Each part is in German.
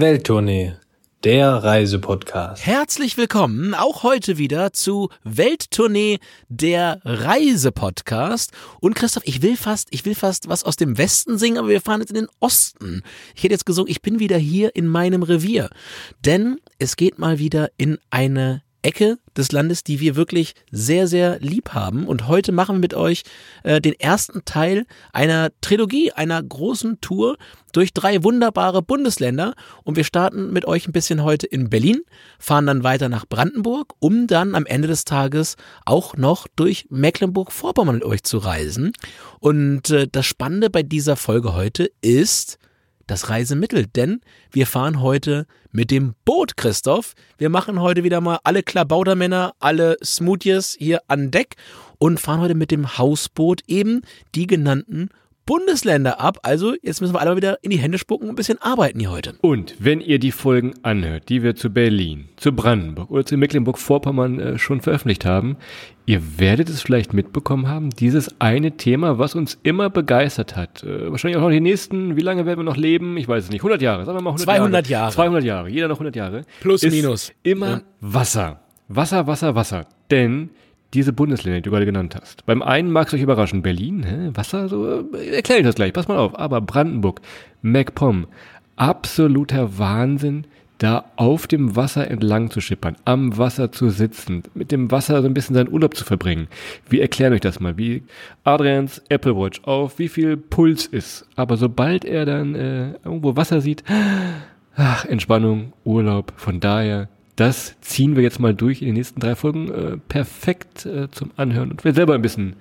Welttournee, der Reisepodcast. Herzlich willkommen auch heute wieder zu Welttournee, der Reisepodcast. Und Christoph, ich will fast, ich will fast was aus dem Westen singen, aber wir fahren jetzt in den Osten. Ich hätte jetzt gesungen, ich bin wieder hier in meinem Revier. Denn es geht mal wieder in eine Ecke des Landes, die wir wirklich sehr, sehr lieb haben. Und heute machen wir mit euch äh, den ersten Teil einer Trilogie, einer großen Tour durch drei wunderbare Bundesländer. Und wir starten mit euch ein bisschen heute in Berlin, fahren dann weiter nach Brandenburg, um dann am Ende des Tages auch noch durch Mecklenburg-Vorpommern mit euch zu reisen. Und äh, das Spannende bei dieser Folge heute ist, das Reisemittel, denn wir fahren heute mit dem Boot, Christoph. Wir machen heute wieder mal alle Klabautermänner, alle Smoothies hier an Deck und fahren heute mit dem Hausboot eben die genannten Bundesländer ab. Also jetzt müssen wir alle mal wieder in die Hände spucken und ein bisschen arbeiten hier heute. Und wenn ihr die Folgen anhört, die wir zu Berlin, zu Brandenburg oder zu Mecklenburg-Vorpommern äh, schon veröffentlicht haben, ihr werdet es vielleicht mitbekommen haben, dieses eine Thema, was uns immer begeistert hat. Äh, wahrscheinlich auch noch die nächsten, wie lange werden wir noch leben? Ich weiß es nicht. 100 Jahre, sagen wir mal 100 200 Jahre. Jahre. 200 Jahre, jeder noch 100 Jahre. Plus, minus. Immer Ja. Wasser. Wasser, Wasser, Wasser. Denn diese Bundesländer, die du gerade genannt hast. Beim einen mag es euch überraschen. Berlin, hä? Wasser, so, äh, erkläre ich das gleich, pass mal auf. Aber Brandenburg, MacPom, absoluter Wahnsinn, da auf dem Wasser entlang zu schippern, am Wasser zu sitzen, mit dem Wasser so ein bisschen seinen Urlaub zu verbringen. Wir erklären euch das mal, wie Adrians Apple Watch auf wie viel Puls ist. Aber sobald er dann äh, irgendwo Wasser sieht, ach, Entspannung, Urlaub, von daher das ziehen wir jetzt mal durch in den nächsten drei Folgen äh, perfekt äh, zum Anhören und wir selber ein bisschen,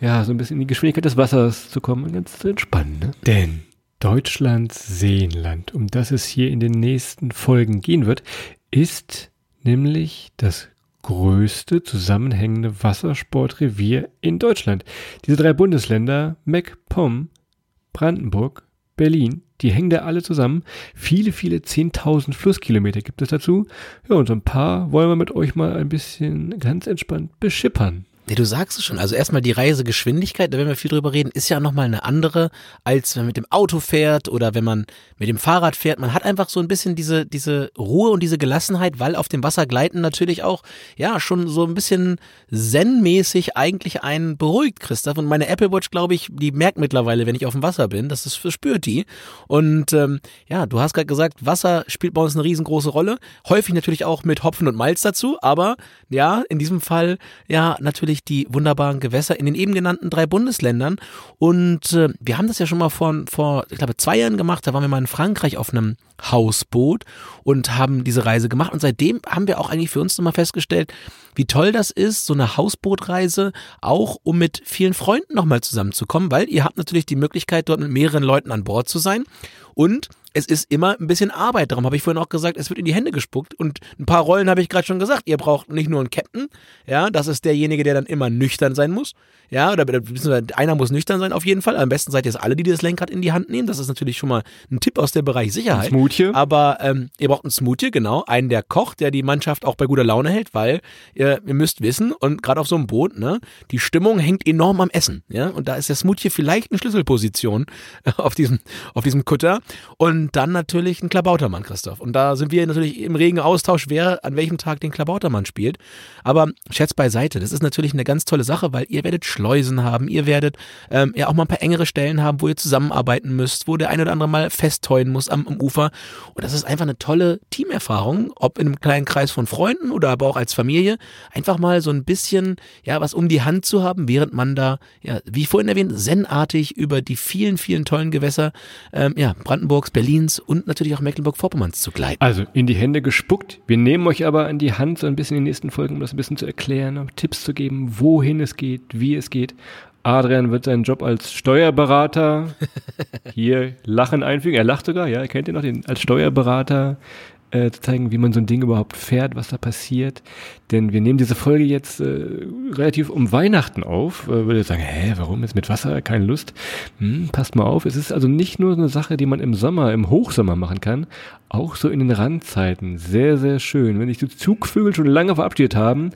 ja, so ein bisschen in die Geschwindigkeit des Wassers zu kommen und ganz zu entspannen. Ne? Denn Deutschlands Seenland, um das es hier in den nächsten Folgen gehen wird, ist nämlich das größte zusammenhängende Wassersportrevier in Deutschland. Diese drei Bundesländer, MacPom, Brandenburg, Berlin, die hängen da alle zusammen. Viele, viele 10.000 Flusskilometer gibt es dazu. Ja, und so ein paar wollen wir mit euch mal ein bisschen ganz entspannt beschippern. Nee, du sagst es schon. Also erstmal die Reisegeschwindigkeit, da werden wir viel drüber reden, ist ja nochmal eine andere, als wenn man mit dem Auto fährt oder wenn man mit dem Fahrrad fährt. Man hat einfach so ein bisschen diese, diese Ruhe und diese Gelassenheit, weil auf dem Wasser gleiten natürlich auch, ja, schon so ein bisschen zen-mäßig eigentlich einen beruhigt, Christoph. Und meine Apple Watch, glaube ich, die merkt mittlerweile, wenn ich auf dem Wasser bin, das ist, spürt die. Und ähm, ja, du hast gerade gesagt, Wasser spielt bei uns eine riesengroße Rolle. Häufig natürlich auch mit Hopfen und Malz dazu, aber ja, in diesem Fall ja natürlich die wunderbaren Gewässer in den eben genannten drei Bundesländern. Und äh, wir haben das ja schon mal vor, vor, ich glaube, zwei Jahren gemacht. Da waren wir mal in Frankreich auf einem Hausboot und haben diese Reise gemacht. Und seitdem haben wir auch eigentlich für uns nochmal festgestellt, wie toll das ist, so eine Hausbootreise, auch um mit vielen Freunden nochmal zusammenzukommen, weil ihr habt natürlich die Möglichkeit, dort mit mehreren Leuten an Bord zu sein. Und es ist immer ein bisschen Arbeit. Darum habe ich vorhin auch gesagt, es wird in die Hände gespuckt. Und ein paar Rollen habe ich gerade schon gesagt. Ihr braucht nicht nur einen Captain, ja, das ist derjenige, der dann immer nüchtern sein muss. Ja, oder einer muss nüchtern sein auf jeden Fall. Am besten seid ihr es alle, die das Lenkrad in die Hand nehmen. Das ist natürlich schon mal ein Tipp aus dem Bereich Sicherheit. Smoothie. Aber ähm, ihr braucht einen Smoothie, genau. Einen, der kocht, der die Mannschaft auch bei guter Laune hält, weil ihr, ihr müsst wissen, und gerade auf so einem Boot, ne, die Stimmung hängt enorm am Essen. Ja, und da ist der Smoothie vielleicht eine Schlüsselposition auf diesem, auf diesem Kutter. Und dann natürlich ein Klabautermann, Christoph. Und da sind wir natürlich im regen Austausch, wer an welchem Tag den Klabautermann spielt. Aber Scherz beiseite, das ist natürlich eine ganz tolle Sache, weil ihr werdet Schleusen haben, ihr werdet ähm, ja auch mal ein paar engere Stellen haben, wo ihr zusammenarbeiten müsst, wo der eine oder andere mal festheulen muss am, am Ufer. Und das ist einfach eine tolle Teamerfahrung, ob in einem kleinen Kreis von Freunden oder aber auch als Familie, einfach mal so ein bisschen, ja, was um die Hand zu haben, während man da, ja, wie vorhin erwähnt, zenartig über die vielen, vielen tollen Gewässer, ähm, ja, Brandenburgs, Berlins und natürlich auch Mecklenburg-Vorpommerns zu gleiten. Also in die Hände gespuckt. Wir nehmen euch aber an die Hand so ein bisschen in den nächsten Folgen, um das ein bisschen zu erklären, um Tipps zu geben, wohin es geht, wie es geht. Adrian wird seinen Job als Steuerberater hier Lachen einfügen. Er lacht sogar, ja, er kennt ihn noch, den, als Steuerberater äh, zu zeigen, wie man so ein Ding überhaupt fährt, was da passiert. Denn wir nehmen diese Folge jetzt äh, relativ um Weihnachten auf. Äh, würde sagen, hä, warum jetzt mit Wasser? Keine Lust. Hm, passt mal auf, es ist also nicht nur eine Sache, die man im Sommer, im Hochsommer machen kann, auch so in den Randzeiten. Sehr, sehr schön. Wenn sich die Zugvögel schon lange verabschiedet haben,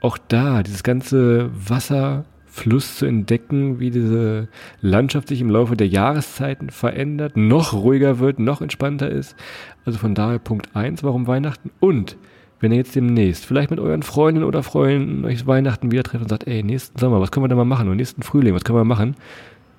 auch da, dieses ganze Wasser Fluss zu entdecken, wie diese Landschaft sich im Laufe der Jahreszeiten verändert, noch ruhiger wird, noch entspannter ist. Also von daher Punkt eins, warum Weihnachten? Und wenn ihr jetzt demnächst vielleicht mit euren Freundinnen oder Freunden euch Weihnachten wieder trefft und sagt, ey, nächsten Sommer, was können wir denn mal machen? Und nächsten Frühling, was können wir machen?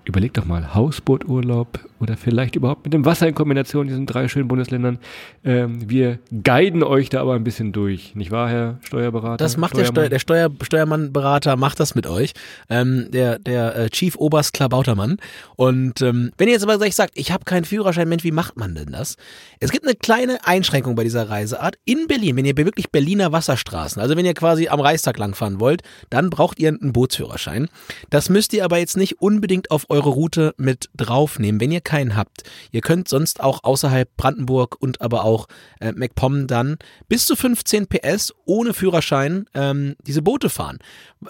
Überlegt doch mal, Hausbooturlaub oder vielleicht überhaupt mit dem Wasser in Kombination in diesen drei schönen Bundesländern. Ähm, wir guiden euch da aber ein bisschen durch, nicht wahr, Herr Steuerberater? Das macht der, Steuer, der Steuer, Steuermann-Berater, macht das mit euch. Ähm, der der äh, Chief Oberst Klabautermann. Und ähm, wenn ihr jetzt aber gleich sagt, ich habe keinen Führerschein, Mensch, wie macht man denn das? Es gibt eine kleine Einschränkung bei dieser Reiseart. In Berlin, wenn ihr wirklich Berliner Wasserstraßen, also wenn ihr quasi am Reichstag langfahren wollt, dann braucht ihr einen Bootsführerschein. Das müsst ihr aber jetzt nicht unbedingt auf eure Route mit draufnehmen, wenn ihr keinen habt. Ihr könnt sonst auch außerhalb Brandenburg und aber auch äh, MacPom dann bis zu 15 PS ohne Führerschein ähm, diese Boote fahren.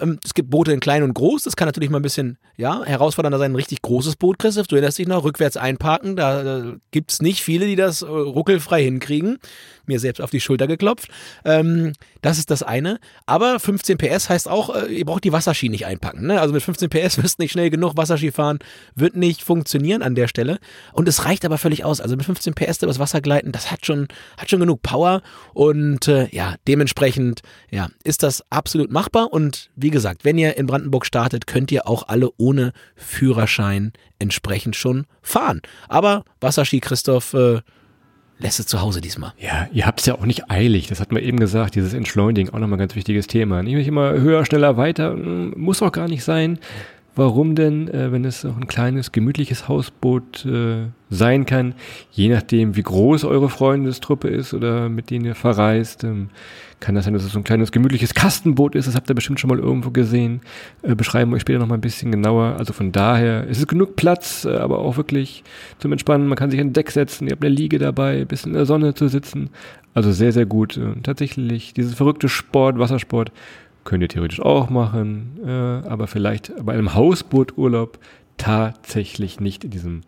Ähm, es gibt Boote in klein und groß, das kann natürlich mal ein bisschen ja, herausfordernder sein. Ein richtig großes Boot, Christoph, du erinnerst dich noch, rückwärts einparken, da, da gibt es nicht viele, die das äh, ruckelfrei hinkriegen. Mir selbst auf die Schulter geklopft. Ähm, das ist das eine. Aber 15 PS heißt auch, äh, ihr braucht die Wasserski nicht einpacken. Ne? Also mit 15 PS wirst nicht schnell genug Wasserski fahren, wird nicht funktionieren an der Stelle. Und es reicht aber völlig aus. Also mit 15 PS übers Wasser gleiten, das hat schon, hat schon genug Power. Und äh, ja, dementsprechend ja, ist das absolut machbar. Und wie gesagt, wenn ihr in Brandenburg startet, könnt ihr auch alle ohne Führerschein entsprechend schon fahren. Aber Wasserski, Christoph, äh, lässt es zu Hause diesmal. Ja, ihr habt es ja auch nicht eilig, das hat man eben gesagt, dieses Entschleunigen, auch nochmal ein ganz wichtiges Thema. Nicht immer höher, schneller, weiter, hm, muss auch gar nicht sein. Warum denn, äh, wenn es auch ein kleines, gemütliches Hausboot äh, sein kann, je nachdem, wie groß eure Freundestruppe ist oder mit denen ihr verreist, ähm, kann das sein, dass es so ein kleines, gemütliches Kastenboot ist, das habt ihr bestimmt schon mal irgendwo gesehen, äh, beschreiben wir euch später nochmal ein bisschen genauer. Also von daher, es ist genug Platz, äh, aber auch wirklich zum Entspannen, man kann sich an Deck setzen, ihr habt eine Liege dabei, ein bisschen in der Sonne zu sitzen, also sehr, sehr gut. Und tatsächlich, dieses verrückte Sport, Wassersport, Könnt ihr theoretisch auch machen, äh, aber vielleicht bei einem Hausbooturlaub tatsächlich nicht in diesem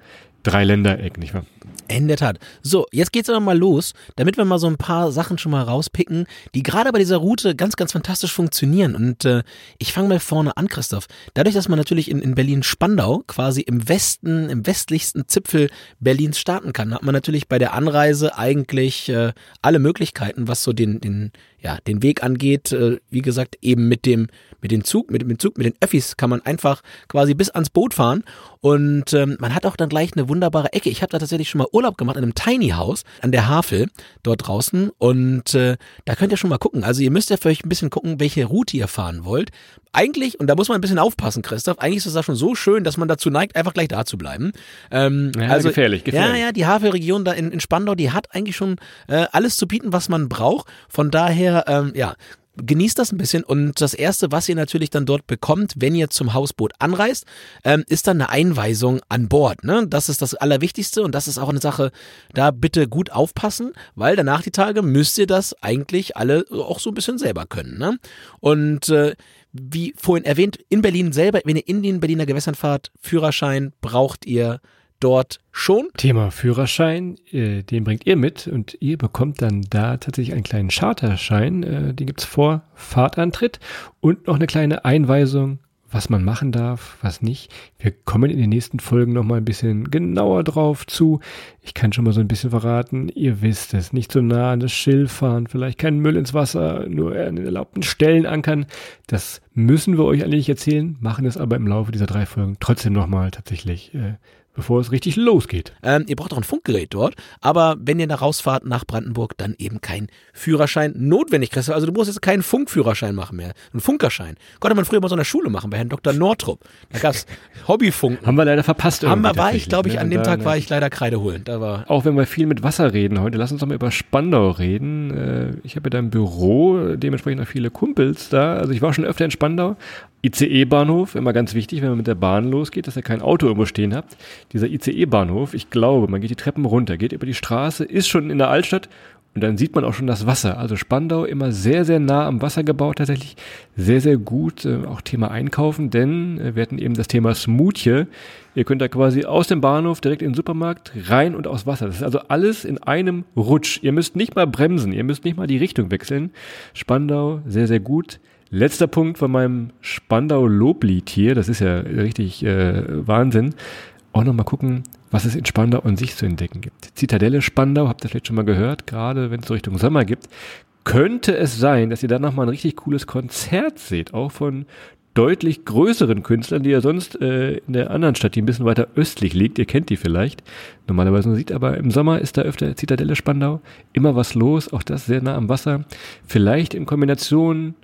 Dreiländereck, nicht wahr? In der Tat. So, jetzt geht's aber mal los, damit wir mal so ein paar Sachen schon mal rauspicken, die gerade bei dieser Route ganz, ganz fantastisch funktionieren. Und äh, ich fange mal vorne an, Christoph. Dadurch, dass man natürlich in, in Berlin-Spandau quasi im Westen, im westlichsten Zipfel Berlins starten kann, hat man natürlich bei der Anreise eigentlich äh, alle Möglichkeiten, was so den, den, ja, den Weg angeht. Äh, wie gesagt, eben mit dem, mit dem Zug, mit, dem Zug, mit den Öffis kann man einfach quasi bis ans Boot fahren. Und ähm, man hat auch dann gleich eine wunderbare Ecke. Ich habe da tatsächlich schon mal Urlaub gemacht in einem Tiny House an der Havel dort draußen und äh, da könnt ihr schon mal gucken. Also ihr müsst ja für euch ein bisschen gucken, welche Route ihr fahren wollt. Eigentlich, und da muss man ein bisschen aufpassen, Christoph, eigentlich ist es da schon so schön, dass man dazu neigt, einfach gleich da zu bleiben. Ähm, Ja, also, gefährlich, gefährlich. Ja, ja, die Havelregion da in, in Spandau, die hat eigentlich schon äh, alles zu bieten, was man braucht. Von daher, ähm, ja, genießt das ein bisschen und das erste, was ihr natürlich dann dort bekommt, wenn ihr zum Hausboot anreist, ähm, ist dann eine Einweisung an Bord. Ne? Das ist das Allerwichtigste und das ist auch eine Sache, da bitte gut aufpassen, weil danach die Tage müsst ihr das eigentlich alle auch so ein bisschen selber können. Ne? Und äh, wie vorhin erwähnt, in Berlin selber, wenn ihr in den Berliner Gewässern fahrt, Führerschein braucht ihr dort schon. Thema Führerschein, äh, den bringt ihr mit und ihr bekommt dann da tatsächlich einen kleinen Charterschein, äh, den gibt's vor Fahrtantritt und noch eine kleine Einweisung, was man machen darf, was nicht. Wir kommen in den nächsten Folgen nochmal ein bisschen genauer drauf zu. Ich kann schon mal so ein bisschen verraten, ihr wisst es, nicht so nah an das Schild fahren, vielleicht keinen Müll ins Wasser, nur an den erlaubten Stellen ankern. Das müssen wir euch eigentlich erzählen, machen es aber im Laufe dieser drei Folgen trotzdem nochmal tatsächlich äh, bevor es richtig losgeht. Ähm, ihr braucht auch ein Funkgerät dort, aber wenn ihr da rausfahrt nach Brandenburg, dann eben kein Führerschein notwendig. Christoph. Also du musst jetzt keinen Funkführerschein machen mehr, einen Funkerschein. Konnte man früher bei so einer Schule machen, bei Herrn Dr. Nortrup. Da gab's Hobbyfunken. Haben wir leider verpasst. Haben wir, war ich, glaube ich, tatsächlich, an ne? dem Da, Tag ne? war ich leider Kreide holen. Da war Auch wenn wir viel mit Wasser reden heute, lass uns doch mal über Spandau reden. Äh, Ich habe ja da im Büro dementsprechend auch viele Kumpels da. Also ich war schon öfter in Spandau. ICE-Bahnhof, immer ganz wichtig, wenn man mit der Bahn losgeht, dass ihr kein Auto irgendwo stehen habt. Dieser ICE-Bahnhof, ich glaube, man geht die Treppen runter, geht über die Straße, ist schon in der Altstadt und dann sieht man auch schon das Wasser. Also Spandau immer sehr, sehr nah am Wasser gebaut, tatsächlich sehr, sehr gut. Äh, auch Thema Einkaufen, denn äh, wir hatten eben das Thema Smoothie. Ihr könnt da quasi aus dem Bahnhof direkt in den Supermarkt rein und aus Wasser. Das ist also alles in einem Rutsch. Ihr müsst nicht mal bremsen, ihr müsst nicht mal die Richtung wechseln. Spandau, sehr, sehr gut. Letzter Punkt von meinem Spandau-Loblied hier, das ist ja richtig äh, Wahnsinn. Auch nochmal gucken, was es in Spandau an sich zu entdecken gibt. Zitadelle Spandau, habt ihr vielleicht schon mal gehört, gerade wenn es so Richtung Sommer gibt. Könnte es sein, dass ihr da nochmal ein richtig cooles Konzert seht, auch von deutlich größeren Künstlern, die ihr sonst äh, in der anderen Stadt, die ein bisschen weiter östlich liegt, ihr kennt die vielleicht, normalerweise sieht, aber im Sommer ist da öfter Zitadelle Spandau, immer was los, auch das sehr nah am Wasser, vielleicht in Kombination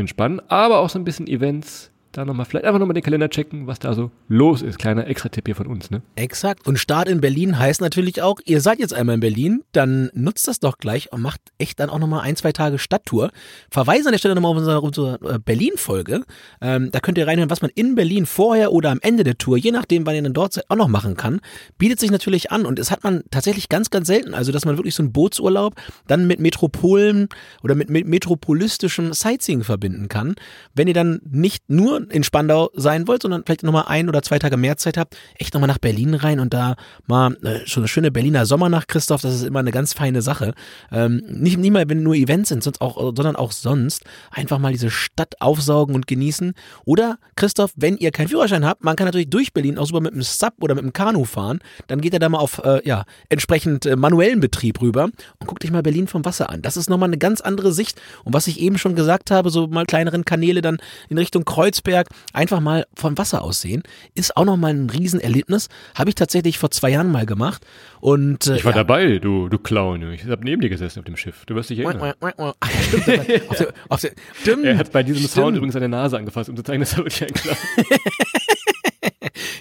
entspannen, aber auch so ein bisschen Events, da nochmal, vielleicht einfach nochmal den Kalender checken, was da so los ist. Kleiner Extra-Tipp hier von uns, ne? Exakt. Und Start in Berlin heißt natürlich auch, ihr seid jetzt einmal in Berlin, dann nutzt das doch gleich und macht echt dann auch nochmal ein, zwei Tage Stadttour. Verweise an der Stelle nochmal auf unsere, unsere äh, Berlin-Folge. Ähm, da könnt ihr reinhören, was man in Berlin vorher oder am Ende der Tour, je nachdem, wann ihr dann dort seid, auch noch machen kann. Bietet sich natürlich an und es hat man tatsächlich ganz, ganz selten. Also, dass man wirklich so einen Bootsurlaub dann mit Metropolen oder mit, mit metropolistischem Sightseeing verbinden kann. Wenn ihr dann nicht nur in Spandau sein wollt, sondern vielleicht nochmal ein oder zwei Tage mehr Zeit habt, echt nochmal nach Berlin rein und da mal äh, schon eine schöne Berliner Sommernacht, Christoph, das ist immer eine ganz feine Sache. Ähm, nicht, nicht mal, wenn nur Events sind, sonst auch, sondern auch sonst einfach mal diese Stadt aufsaugen und genießen. Oder, Christoph, wenn ihr keinen Führerschein habt, man kann natürlich durch Berlin auch super mit einem Sub oder mit einem Kanu fahren, dann geht er da mal auf, äh, ja, entsprechend äh, manuellen Betrieb rüber und guckt euch mal Berlin vom Wasser an. Das ist nochmal eine ganz andere Sicht. Und was ich eben schon gesagt habe, so mal kleineren Kanäle dann in Richtung Kreuzberg, Berg einfach mal vom Wasser aus sehen, ist auch nochmal ein Riesenerlebnis. Habe ich tatsächlich vor zwei Jahren mal gemacht. Und, äh, ich war ja. dabei, du, du Clown. Ich habe neben dir gesessen auf dem Schiff. Du wirst dich erinnern. Stimmt, auf der, auf der, stimmt, er hat bei diesem stimmt. Sound übrigens seine Nase angefasst, um zu zeigen, dass er wirklich ein Clown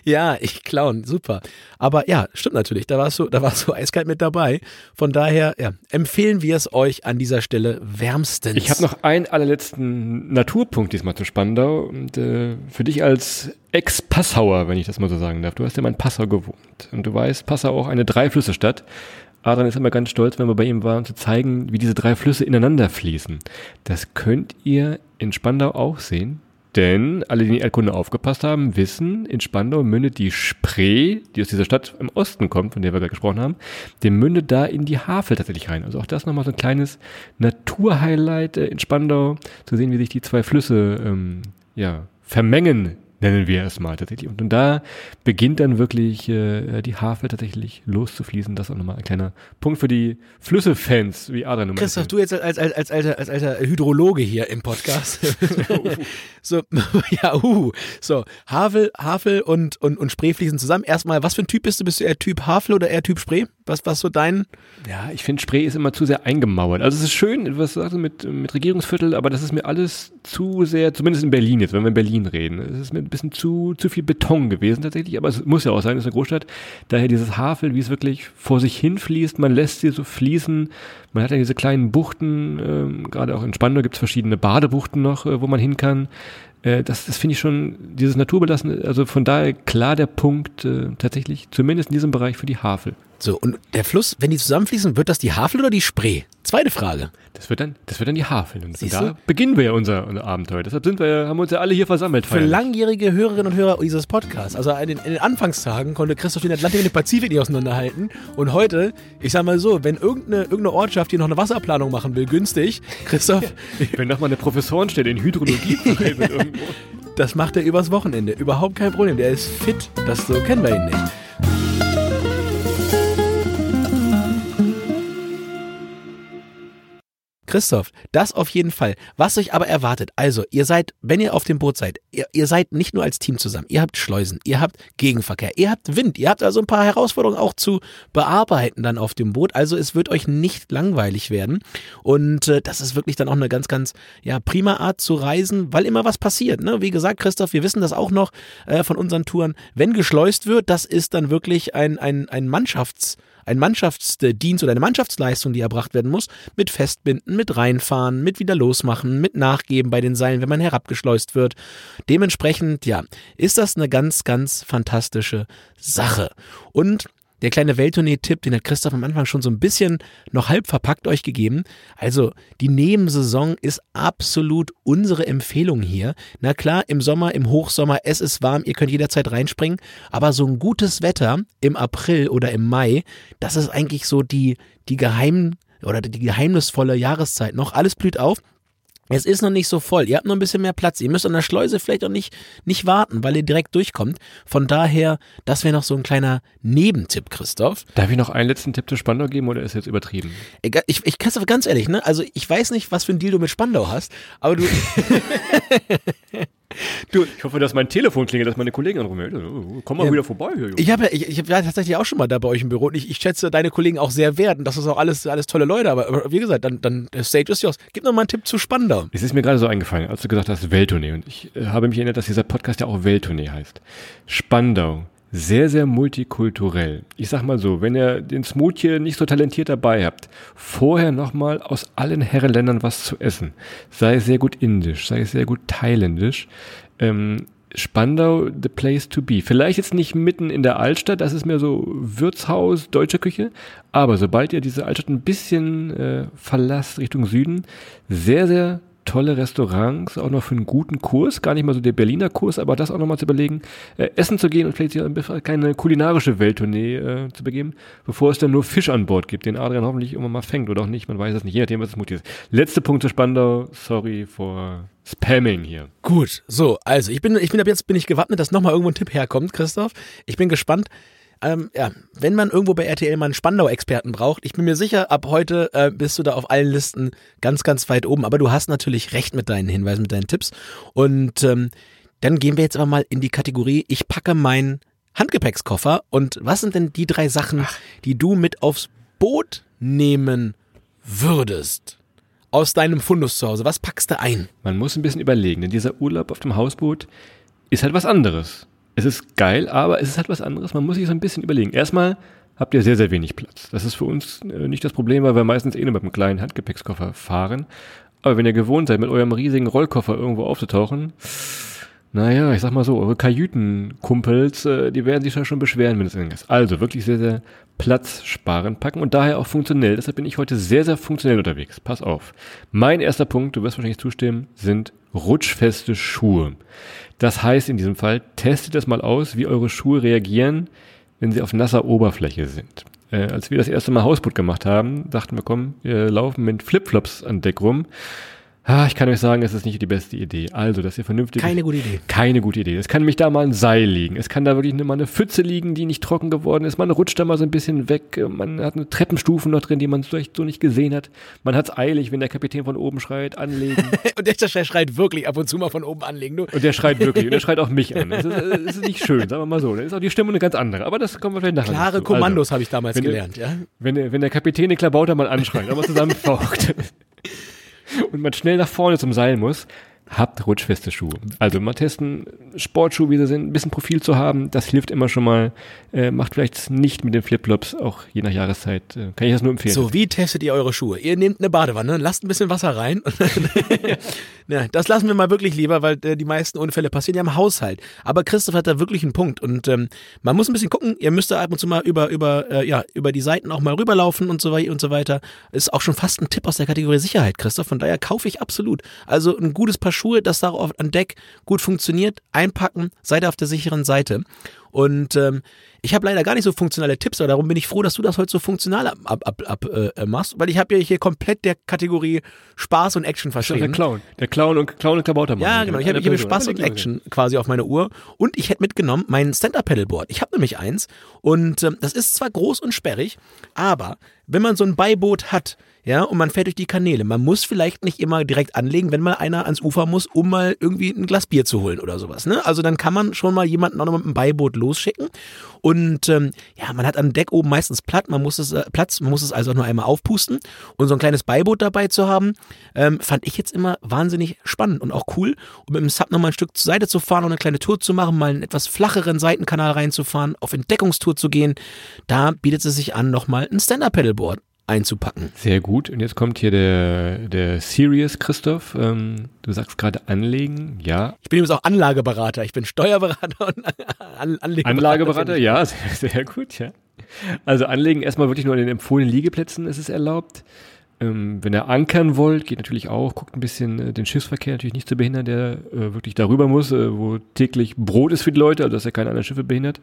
ja, ich klauen, super. Aber ja, stimmt natürlich, da warst du, da warst du eiskalt mit dabei. Von daher, ja, empfehlen wir es euch an dieser Stelle wärmstens. Ich habe noch einen allerletzten Naturpunkt diesmal zu Spandau und äh, für dich als Ex-Passauer, wenn ich das mal so sagen darf. Du hast ja mal in Passau gewohnt und du weißt, Passau auch eine Dreiflüsse-Stadt. Adrian ist immer ganz stolz, wenn wir bei ihm waren, zu zeigen, wie diese drei Flüsse ineinander fließen. Das könnt ihr in Spandau auch sehen. Denn alle, die in Erdkunde aufgepasst haben, wissen, in Spandau mündet die Spree, die aus dieser Stadt im Osten kommt, von der wir gerade gesprochen haben, die mündet da in die Havel tatsächlich rein. Also auch das nochmal so ein kleines Naturhighlight in Spandau, zu sehen, wie sich die zwei Flüsse ähm, ja, vermengen nennen wir es mal tatsächlich. Und, und da beginnt dann wirklich äh, die Havel tatsächlich loszufließen. Das ist auch nochmal ein kleiner Punkt für die Flüsse-Fans, wie Adrian Christoph, du jetzt als, als, als, alter, als alter Hydrologe hier im Podcast. so, ja, uh, so, Havel, Havel und, und, und Spree fließen zusammen. Erstmal, was für ein Typ bist du? Bist du eher Typ Havel oder eher Typ Spree? Was, was so dein? Ja, ich finde Spree ist immer zu sehr eingemauert. Also es ist schön, was sagst du mit, mit Regierungsviertel, aber das ist mir alles zu sehr, zumindest in Berlin jetzt, wenn wir in Berlin reden. Es ist mir bisschen zu, zu viel Beton gewesen tatsächlich, aber es muss ja auch sein, es ist eine Großstadt. Daher dieses Havel, wie es wirklich vor sich hin fließt, man lässt sie so fließen. Man hat ja diese kleinen Buchten, ähm, gerade auch in Spandau gibt es verschiedene Badebuchten noch, äh, wo man hin kann. Äh, das das finde ich schon, dieses Naturbelassen, also von daher klar der Punkt äh, tatsächlich, zumindest in diesem Bereich für die Havel. So, und der Fluss, wenn die zusammenfließen, wird das die Havel oder die Spree? Zweite Frage. Das wird dann, das wird dann die Havel. Und Siehst da du? beginnen wir ja unser, unser Abenteuer. Deshalb sind wir, haben wir uns ja alle hier versammelt. Für feierlich. langjährige Hörerinnen und Hörer dieses Podcasts, also in den, in den Anfangstagen konnte Christoph den Atlantik und den Pazifik nicht auseinanderhalten. Und heute, ich sag mal so, wenn irgendeine, irgendeine Ortschaft hier noch eine Wasserplanung machen will, günstig, Christoph, Wenn noch mal eine Professorenstelle in Hydrologie wird irgendwo. das macht er übers Wochenende. Überhaupt kein Problem. Der ist fit. Das so kennen wir ihn nicht. Christoph, das auf jeden Fall. Was euch aber erwartet, also ihr seid, wenn ihr auf dem Boot seid, ihr, ihr seid nicht nur als Team zusammen, ihr habt Schleusen, ihr habt Gegenverkehr, ihr habt Wind, ihr habt also ein paar Herausforderungen auch zu bearbeiten dann auf dem Boot. Also es wird euch nicht langweilig werden und äh, das ist wirklich dann auch eine ganz, ganz ja prima Art zu reisen, weil immer was passiert. Ne? Wie gesagt, Christoph, wir wissen das auch noch äh, von unseren Touren. Wenn geschleust wird, das ist dann wirklich ein ein ein Mannschafts ein Mannschaftsdienst oder eine Mannschaftsleistung, die erbracht werden muss, mit Festbinden, mit reinfahren, mit wieder losmachen, mit Nachgeben bei den Seilen, wenn man herabgeschleust wird. Dementsprechend, ja, ist das eine ganz, ganz fantastische Sache. Und der kleine Welttournee-Tipp, den hat Christoph am Anfang schon so ein bisschen noch halb verpackt euch gegeben. Also, die Nebensaison ist absolut unsere Empfehlung hier. Na klar, im Sommer, im Hochsommer, es ist warm, ihr könnt jederzeit reinspringen. Aber so ein gutes Wetter im April oder im Mai, das ist eigentlich so die, die geheim oder die geheimnisvolle Jahreszeit noch. Alles blüht auf. Es ist noch nicht so voll. Ihr habt noch ein bisschen mehr Platz. Ihr müsst an der Schleuse vielleicht auch nicht, nicht warten, weil ihr direkt durchkommt. Von daher, das wäre noch so ein kleiner Nebentipp, Christoph. Darf ich noch einen letzten Tipp zu Spandau geben oder ist jetzt übertrieben? Egal, Ich, ich kann es aber ganz ehrlich, ne? Also ich weiß nicht, was für ein Deal du mit Spandau hast, aber du. Ich hoffe, dass mein Telefon klingelt, dass meine Kollegen anrufen. Komm mal Ja. wieder vorbei. Hier. Ich habe ja, ich, ich hab ja tatsächlich auch schon mal da bei euch im Büro und ich, ich schätze deine Kollegen auch sehr wert und das ist auch alles, alles tolle Leute, aber, aber wie gesagt, dann, dann der Stage ist yours. Gib noch mal einen Tipp zu Spandau. Es ist mir gerade so eingefallen, als du gesagt hast, Welttournee. Und ich äh, habe mich erinnert, dass dieser Podcast ja auch Welttournee heißt. Spandau. Sehr, sehr multikulturell. Ich sag mal so, wenn ihr den Smoothie nicht so talentiert dabei habt, vorher nochmal aus allen Herrenländern was zu essen. Sei es sehr gut indisch, sei es sehr gut thailändisch. Ähm, Spandau, the place to be. Vielleicht jetzt nicht mitten in der Altstadt, das ist mehr so Wirtshaus, deutsche Küche. Aber sobald ihr diese Altstadt ein bisschen äh, verlasst Richtung Süden, sehr, sehr tolle Restaurants, auch noch für einen guten Kurs, gar nicht mal so der Berliner Kurs, aber das auch nochmal zu überlegen, äh, essen zu gehen und vielleicht sich ein bisschen keine kulinarische Welttournee äh, zu begeben, bevor es dann nur Fisch an Bord gibt, den Adrian hoffentlich irgendwann mal fängt oder auch nicht, man weiß es nicht, je nachdem, was es mutig ist. Letzte Punkt zu Spandau, sorry for spamming hier. Gut, so, also ich bin, ich bin ab jetzt bin ich gewappnet, dass nochmal irgendwo ein Tipp herkommt, Christoph. Ich bin gespannt. Ähm, ja, wenn man irgendwo bei RTL mal einen Spandau-Experten braucht, ich bin mir sicher, ab heute äh, bist du da auf allen Listen ganz, ganz weit oben. Aber du hast natürlich recht mit deinen Hinweisen, mit deinen Tipps. Und ähm, dann gehen wir jetzt aber mal in die Kategorie, ich packe meinen Handgepäckskoffer. Und was sind denn die drei Sachen, die du mit aufs Boot nehmen würdest? Aus deinem Fundus zu Hause. Was packst du ein? Man muss ein bisschen überlegen, denn dieser Urlaub auf dem Hausboot ist halt was anderes. Es ist geil, aber es ist halt was anderes. Man muss sich so ein bisschen überlegen. Erstmal habt ihr sehr, sehr wenig Platz. Das ist für uns äh, nicht das Problem, weil wir meistens eh nur mit einem kleinen Handgepäckskoffer fahren. Aber wenn ihr gewohnt seid, mit eurem riesigen Rollkoffer irgendwo aufzutauchen, naja, ich sag mal so, eure Kajütenkumpels, äh, die werden sich schon, schon beschweren, wenn es eng ist. Also wirklich sehr, sehr platzsparend packen und daher auch funktionell. Deshalb bin ich heute sehr, sehr funktionell unterwegs. Pass auf. Mein erster Punkt, du wirst wahrscheinlich zustimmen, sind rutschfeste Schuhe. Das heißt in diesem Fall, testet das mal aus, wie eure Schuhe reagieren, wenn sie auf nasser Oberfläche sind. Äh, als wir das erste Mal Hausboot gemacht haben, dachten wir, komm, wir laufen mit Flipflops an Deck rum. Ah, ich kann euch sagen, es ist nicht die beste Idee. Also, dass ihr vernünftig. Keine gute Idee. Keine gute Idee. Es kann nämlich da mal ein Seil liegen. Es kann da wirklich mal eine Pfütze liegen, die nicht trocken geworden ist. Man rutscht da mal so ein bisschen weg. Man hat eine Treppenstufen noch drin, die man vielleicht so nicht gesehen hat. Man hat's eilig, wenn der Kapitän von oben schreit, anlegen. Und der Schrei schreit wirklich ab und zu mal von oben anlegen. Du, Und der schreit wirklich. Und der schreit auch mich an. Das ist, ist nicht schön, sagen wir mal so. Da ist auch die Stimme eine ganz andere. Aber das kommen wir vielleicht nachher klare zu. Kommandos habe ich damals gelernt, ja. Wenn, der- wenn der Kapitän den Klabauter mal anschreit, aber zusammenfaucht und man schnell nach vorne zum Seil muss, habt rutschfeste Schuhe. Also mal testen, Sportschuhe, wie sie sind, ein bisschen Profil zu haben, das hilft immer schon mal. Äh, macht vielleicht nicht mit den Flipflops, auch je nach Jahreszeit. Äh, kann ich das nur empfehlen. So, wie testet ihr eure Schuhe? Ihr nehmt eine Badewanne, lasst ein bisschen Wasser rein. ja, das lassen wir mal wirklich lieber, weil äh, die meisten Unfälle passieren ja im Haushalt. Aber Christoph hat da wirklich einen Punkt und ähm, man muss ein bisschen gucken. Ihr müsst da ab und zu mal über über äh, ja über die Seiten auch mal rüberlaufen und so weiter und so weiter. Ist auch schon fast ein Tipp aus der Kategorie Sicherheit, Christoph. Von daher kaufe ich absolut. Also ein gutes Paar Schuhe, das darauf an Deck gut funktioniert, einpacken, seid auf der sicheren Seite. Und ähm, ich habe leider gar nicht so funktionale Tipps, aber darum bin ich froh, dass du das heute so funktional ab, ab, ab, äh, machst, weil ich habe ja hier komplett der Kategorie Spaß und Action ist der verschrieben. Clown. Der Clown und Clown und Klabautermann. Ja, genau. Ich habe. Spaß und. Action quasi auf meine Uhr. Und ich hätte mitgenommen mein Stand-Up-Pedalboard. Ich habe nämlich eins. Und ähm, das ist zwar groß und sperrig, aber wenn man so ein Beiboot hat, ja, und man fährt durch die Kanäle, man muss vielleicht nicht immer direkt anlegen, wenn mal einer ans Ufer muss, um mal irgendwie ein Glas Bier zu holen oder sowas. Ne? Also dann kann man schon mal jemanden auch noch mit einem Beiboot losschicken. Und ähm, ja, man hat am Deck oben meistens Platz, man muss es, äh, Platz, man muss es also nur einmal aufpusten. Und so ein kleines Beiboot dabei zu haben, ähm, fand ich jetzt immer wahnsinnig spannend und auch cool. Und mit dem Sub nochmal ein Stück zur Seite zu fahren und eine kleine Tour zu machen, mal einen etwas flacheren Seitenkanal reinzufahren, auf Entdeckungstour zu gehen, da bietet es sich an, nochmal ein Stand-Up-Pedalboard einzupacken. Sehr gut. Und jetzt kommt hier der, der Serious Christoph. Ähm, du sagst gerade anlegen. Ja. Ich bin übrigens auch Anlageberater. Ich bin Steuerberater und An Anlegeberater. Anlageberater, ja, sehr, sehr gut, ja. Also anlegen erstmal wirklich nur an den empfohlenen Liegeplätzen ist es erlaubt. Ähm, wenn ihr ankern wollt, geht natürlich auch, guckt ein bisschen äh, den Schiffsverkehr natürlich nicht zu behindern, der äh, wirklich darüber muss, äh, wo täglich Brot ist für die Leute, also dass er keine anderen Schiffe behindert.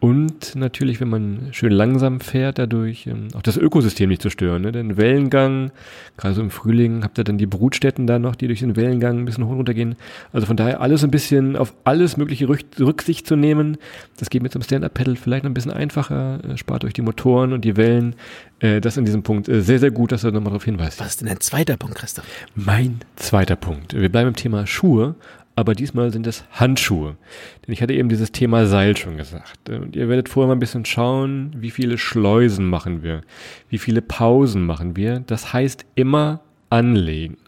Und natürlich, wenn man schön langsam fährt, dadurch ähm, auch das Ökosystem nicht zu stören. Ne? Den Wellengang, gerade so im Frühling habt ihr dann die Brutstätten da noch, die durch den Wellengang ein bisschen hoch und runter gehen. Also von daher alles ein bisschen auf alles mögliche Rück Rücksicht zu nehmen. Das geht mit so einem Stand-Up-Pedal vielleicht noch ein bisschen einfacher, äh, spart euch die Motoren und die Wellen. Äh, das in diesem Punkt äh, sehr, sehr gut, dass du nochmal darauf hinweist. Was ist denn dein zweiter Punkt, Christoph? Mein zweiter Punkt. Wir bleiben im Thema Schuhe aber diesmal sind es Handschuhe. Denn ich hatte eben dieses Thema Seil schon gesagt. Und ihr werdet vorher mal ein bisschen schauen, wie viele Schleusen machen wir, wie viele Pausen machen wir. Das heißt immer anlegen.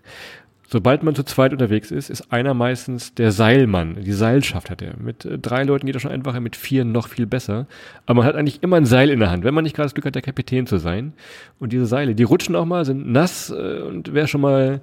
Sobald man zu zweit unterwegs ist, ist einer meistens der Seilmann. Die Seilschaft hat er. Mit äh, drei Leuten geht er schon einfacher, mit vier noch viel besser. Aber man hat eigentlich immer ein Seil in der Hand, wenn man nicht gerade das Glück hat, der Kapitän zu sein. Und diese Seile, die rutschen auch mal, sind nass äh, und wer schon mal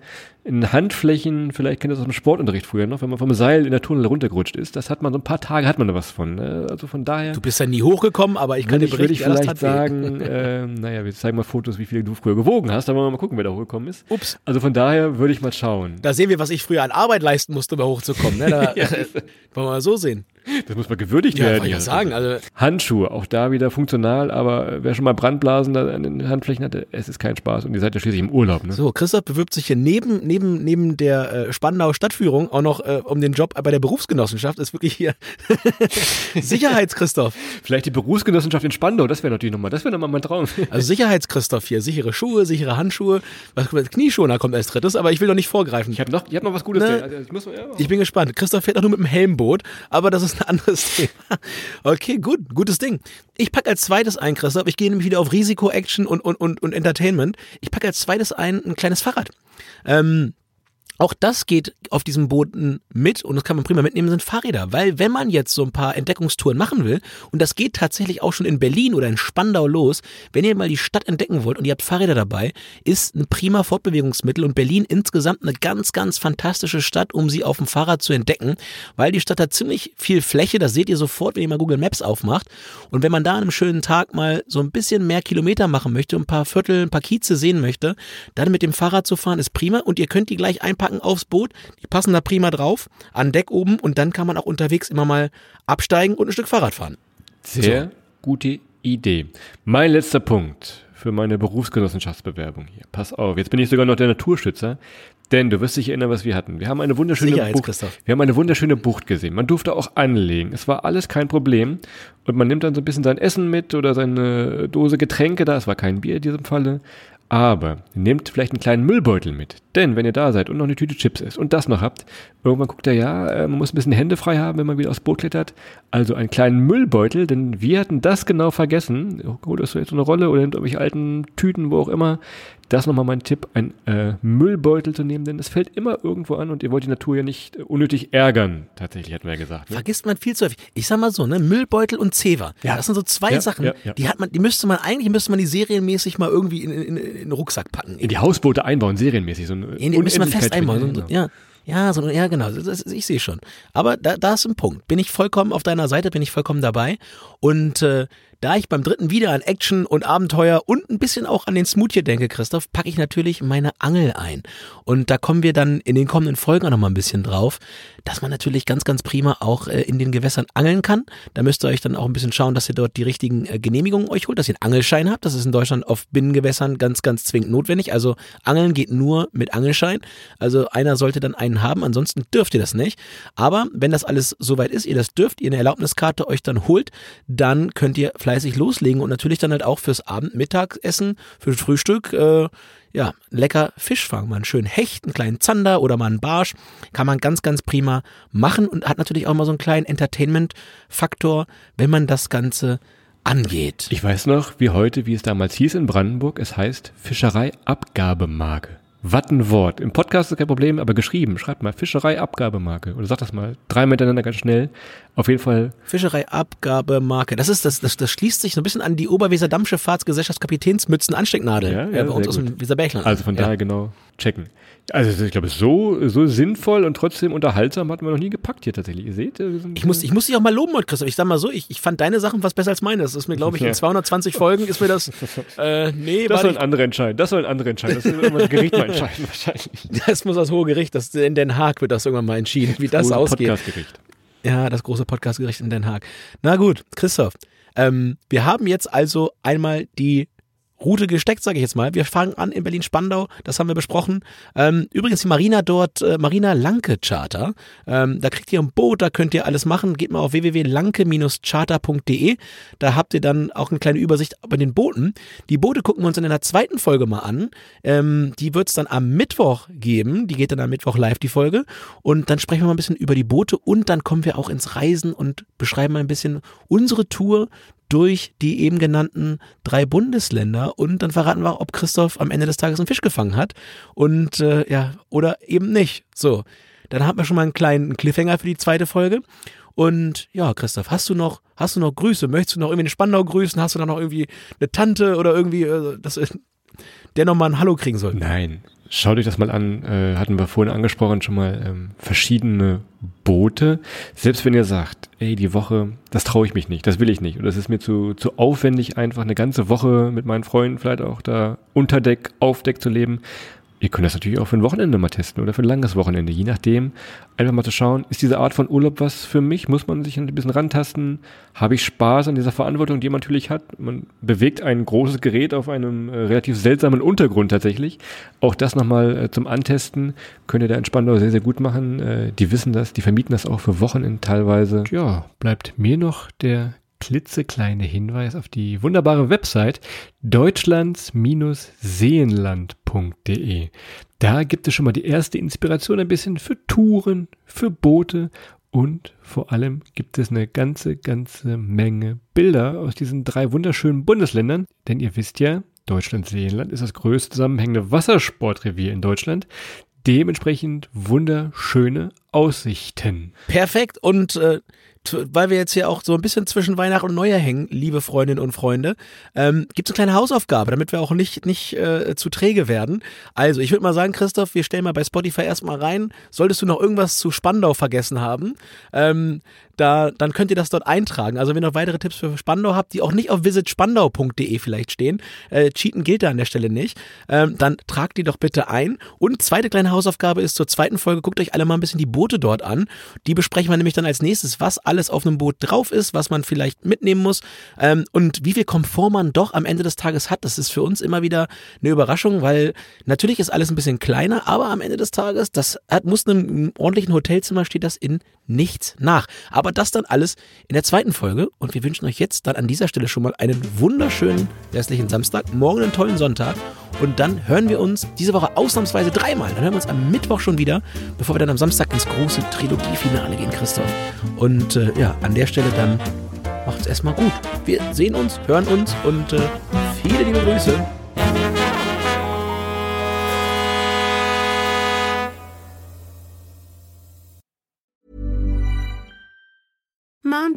in Handflächen, vielleicht kennt ihr das aus dem Sportunterricht früher noch, wenn man vom Seil in der Tunnel runtergerutscht ist, das hat man so ein paar Tage hat man da was von. Ne? Also von daher. Du bist ja nie hochgekommen, aber ich kann dir berichten, ich, vielleicht sagen, äh, naja, wir zeigen mal Fotos, wie viel du früher gewogen hast, dann wollen wir mal gucken, wer da hochgekommen ist. Ups. Also von daher würde ich mal schauen. Da sehen wir, was ich früher an Arbeit leisten musste, um hochzukommen. Ne? Da, ja. wollen wir mal so sehen. Das muss mal gewürdigt Ja, werden. ich ja sagen. Also, Handschuhe, auch da wieder funktional, aber wer schon mal Brandblasen da an den Handflächen hatte, es ist kein Spaß und ihr seid ja schließlich im Urlaub. Ne? so, Christoph bewirbt sich hier neben, neben, neben der äh, Spandauer Stadtführung auch noch äh, um den Job bei der Berufsgenossenschaft. Ist wirklich hier Sicherheits-Christoph. Vielleicht die Berufsgenossenschaft in Spandau, das wäre natürlich nochmal, das wäre nochmal mein Traum. Also Sicherheits-Christoph hier. Sichere Schuhe, sichere Handschuhe. Was, Knieschoner kommt als drittes, aber ich will doch nicht vorgreifen. Ich habe noch, ich hab noch was Gutes. Ne? Also, ich muss, ja, Ich bin gespannt. Christoph fährt auch nur mit dem Helmboot, aber das ist ein anderes Thema. Okay, gut, gutes Ding. Ich packe als zweites ein, Christoph. Ich gehe nämlich wieder auf Risiko, Action und, und, und, und Entertainment. Ich packe als zweites ein ein kleines Fahrrad. Ähm, auch das geht auf diesem Booten mit und das kann man prima mitnehmen, sind Fahrräder. Weil wenn man jetzt so ein paar Entdeckungstouren machen will, und das geht tatsächlich auch schon in Berlin oder in Spandau los, wenn ihr mal die Stadt entdecken wollt und ihr habt Fahrräder dabei, ist ein prima Fortbewegungsmittel und Berlin insgesamt eine ganz, ganz fantastische Stadt, um sie auf dem Fahrrad zu entdecken, weil die Stadt hat ziemlich viel Fläche, das seht ihr sofort, wenn ihr mal Google Maps aufmacht. Und wenn man da an einem schönen Tag mal so ein bisschen mehr Kilometer machen möchte, ein paar Viertel, ein paar Kieze sehen möchte, dann mit dem Fahrrad zu fahren ist prima und ihr könnt die gleich einpacken aufs Boot. Die passen da prima drauf, an Deck oben und dann kann man auch unterwegs immer mal absteigen und ein Stück Fahrrad fahren. Sehr gute Idee. Mein letzter Punkt für meine Berufsgenossenschaftsbewerbung hier. Pass auf, jetzt bin ich sogar noch der Naturschützer, denn du wirst dich erinnern, was wir hatten. Wir haben eine wunderschöne Bucht. Sicherheits-Christoph. Wir haben eine wunderschöne Bucht gesehen. Man durfte auch anlegen. Es war alles kein Problem. Und man nimmt dann so ein bisschen sein Essen mit oder seine Dose Getränke da. Es war kein Bier in diesem Falle. Aber nehmt vielleicht einen kleinen Müllbeutel mit. Denn wenn ihr da seid und noch eine Tüte Chips isst und das noch habt, irgendwann guckt ihr, ja, äh, man muss ein bisschen Hände frei haben, wenn man wieder aufs Boot klettert. Also einen kleinen Müllbeutel, denn wir hatten das genau vergessen. Holt euch so jetzt so eine Rolle oder nehmt irgendwelche alten Tüten, wo auch immer. Das nochmal mein Tipp, einen äh, Müllbeutel zu nehmen, denn es fällt immer irgendwo an und ihr wollt die Natur ja nicht äh, unnötig ärgern. Tatsächlich hatten wir ja gesagt. Ne? Vergisst man viel zu häufig. Ich sag mal so, ne, Müllbeutel und Zewa. Ja. Das sind so zwei Ja, Sachen, ja, die hat man, die müsste man, eigentlich müsste man die serienmäßig mal irgendwie in, in, in den Rucksack packen. In die Hausboote einbauen, serienmäßig. So Ja, die müssen wir fest einbauen. So, ja, ja, so, ja, genau. Das, ich sehe schon. Aber da, da ist ein Punkt. Bin ich vollkommen auf deiner Seite, bin ich vollkommen dabei. Und äh, da ich beim dritten wieder an Action und Abenteuer und ein bisschen auch an den Smoothie denke, Christoph, packe ich natürlich meine Angel ein. Und da kommen wir dann in den kommenden Folgen auch noch mal ein bisschen drauf, dass man natürlich ganz, ganz prima auch äh, in den Gewässern angeln kann. Da müsst ihr euch dann auch ein bisschen schauen, dass ihr dort die richtigen äh, Genehmigungen euch holt, dass ihr einen Angelschein habt. Das ist in Deutschland auf Binnengewässern ganz, ganz zwingend notwendig. Also Angeln geht nur mit Angelschein. Also einer sollte dann einen haben, ansonsten dürft ihr das nicht. Aber wenn das alles soweit ist, ihr das dürft, ihr eine Erlaubniskarte euch dann holt, dann könnt ihr fleißig loslegen und natürlich dann halt auch fürs Abend, Mittagessen, fürs Frühstück, äh, ja, lecker Fisch fangen. Mal einen schönen Hecht, einen kleinen Zander oder mal einen Barsch. Kann man ganz, ganz prima machen und hat natürlich auch mal so einen kleinen Entertainment-Faktor, wenn man das Ganze angeht. Ich weiß noch, wie heute, wie es damals hieß in Brandenburg, es heißt Fischereiabgabemarke. Was ein Wort. Im Podcast ist kein Problem, aber geschrieben. Schreibt mal Fischereiabgabemarke. Oder sagt das mal dreimal hintereinander ganz schnell. Auf jeden Fall. Fischereiabgabemarke. Das ist das, das, das schließt sich so ein bisschen an die Oberweser Dampfschifffahrtsgesellschaft Kapitänsmützen Anstecknadel Ja, ja, äh, bei uns aus dem. Weserbergland. Also von ja. daher genau. Checken. Also ich glaube, so, so sinnvoll und trotzdem unterhaltsam hatten wir noch nie gepackt hier tatsächlich. Ihr seht, wir sind, Ich muss, ich muss dich auch mal loben, Christoph. Ich sag mal so, ich, ich fand deine Sachen was besser als meine. Das ist mir, glaube ich, in Ja. 220 Folgen ist mir das. Äh, nee, das sollen andere entscheiden. Das sollen andere entscheiden. Das wird irgendwann das Gericht mal entscheiden wahrscheinlich. das muss das Hohe Gericht, das in Den Haag wird das irgendwann mal entschieden, wie das Große ausgeht. Podcastgericht. Ja, das große Podcastgericht in Den Haag. Na gut, Christoph. Ähm, wir haben jetzt also einmal die Route gesteckt, sage ich jetzt mal. Wir fangen an in Berlin-Spandau, das haben wir besprochen. Ähm, übrigens die Marina dort, äh, Marina Lanke Charter. Ähm, da kriegt ihr ein Boot, da könnt ihr alles machen. Geht mal auf www.lanke-charter.de. Da habt ihr dann auch eine kleine Übersicht bei den Booten. Die Boote gucken wir uns in der zweiten Folge mal an. Ähm, die wird es dann am Mittwoch geben. Die geht dann am Mittwoch live, die Folge. Und dann sprechen wir mal ein bisschen über die Boote und dann kommen wir auch ins Reisen und beschreiben mal ein bisschen unsere Tour durch die eben genannten drei Bundesländer und dann verraten wir ob Christoph am Ende des Tages einen Fisch gefangen hat und äh, ja, oder eben nicht. So, dann haben wir schon mal einen kleinen Cliffhanger für die zweite Folge. Und ja, Christoph, hast du noch, hast du noch Grüße? Möchtest du noch irgendwie eine Spandau grüßen? Hast du da noch irgendwie eine Tante oder irgendwie, äh, dass, äh, der nochmal ein Hallo kriegen soll? Nein. Schaut euch das mal an, äh, hatten wir vorhin angesprochen, schon mal ähm, verschiedene Boote. Selbst wenn ihr sagt, ey, die Woche, das traue ich mich nicht, das will ich nicht. Oder es ist mir zu, zu aufwendig, einfach eine ganze Woche mit meinen Freunden vielleicht auch da unter Deck, auf Deck zu leben. Ihr könnt das natürlich auch für ein Wochenende mal testen oder für ein langes Wochenende, je nachdem. Einfach mal zu schauen, ist diese Art von Urlaub was für mich? Muss man sich ein bisschen rantasten? Habe ich Spaß an dieser Verantwortung, die man natürlich hat? Man bewegt ein großes Gerät auf einem äh, relativ seltsamen Untergrund tatsächlich. Auch das nochmal äh, zum Antesten könnt ihr da in Spandau sehr, sehr gut machen. Äh, die wissen das, die vermieten das auch für Wochenenden teilweise. Ja, bleibt mir noch der klitzekleine Hinweis auf die wunderbare Website deutschlands-seenland.de. Da gibt es schon mal die erste Inspiration ein bisschen für Touren, für Boote und vor allem gibt es eine ganze, ganze Menge Bilder aus diesen drei wunderschönen Bundesländern. Denn ihr wisst ja, Deutschland-Seenland ist das größte zusammenhängende Wassersportrevier in Deutschland. Dementsprechend wunderschöne Aussichten. Perfekt und äh, weil wir jetzt hier auch so ein bisschen zwischen Weihnachten und Neujahr hängen, liebe Freundinnen und Freunde, ähm, gibt es eine kleine Hausaufgabe, damit wir auch nicht, nicht äh, zu träge werden. Also, ich würde mal sagen, Christoph, wir stellen mal bei Spotify erstmal rein. Solltest du noch irgendwas zu Spandau vergessen haben, ähm, da, dann könnt ihr das dort eintragen. Also, wenn ihr noch weitere Tipps für Spandau habt, die auch nicht auf visitspandau.de vielleicht stehen, äh, cheaten gilt da an der Stelle nicht, ähm, dann tragt die doch bitte ein. Und zweite kleine Hausaufgabe ist zur zweiten Folge, guckt euch alle mal ein bisschen die Boote dort an. Die besprechen wir nämlich dann als nächstes, was alles auf einem Boot drauf ist, was man vielleicht mitnehmen muss ähm, und wie viel Komfort man doch am Ende des Tages hat. Das ist für uns immer wieder eine Überraschung, weil natürlich ist alles ein bisschen kleiner, aber am Ende des Tages, das hat, muss einem ordentlichen Hotelzimmer steht das in nichts nach. Aber das dann alles in der zweiten Folge und wir wünschen euch jetzt dann an dieser Stelle schon mal einen wunderschönen restlichen Samstag, morgen einen tollen Sonntag und dann hören wir uns diese Woche ausnahmsweise dreimal. Dann hören wir uns am Mittwoch schon wieder, bevor wir dann am Samstag ins große Trilogie-Finale gehen, Christoph. Und äh, ja, an der Stelle dann macht's erstmal gut. Wir sehen uns, hören uns und äh, viele liebe Grüße.